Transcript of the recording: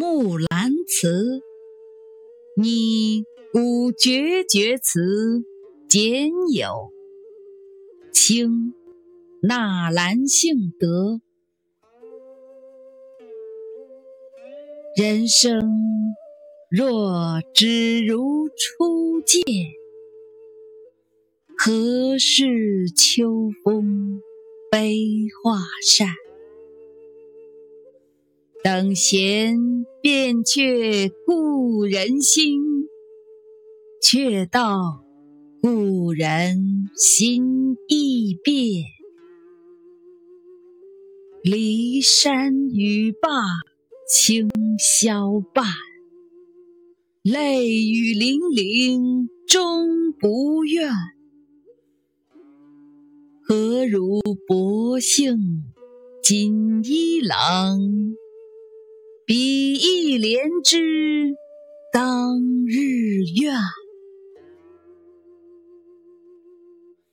木兰辞，拟古绝绝词，简有。清，纳兰性德。人生若只如初见，何事秋风悲画扇？等闲变却故人心，却道故人心易变。骊山语罢清宵半，泪雨霖铃终不怨。何如薄幸锦衣郎？比翼莲枝当日愿。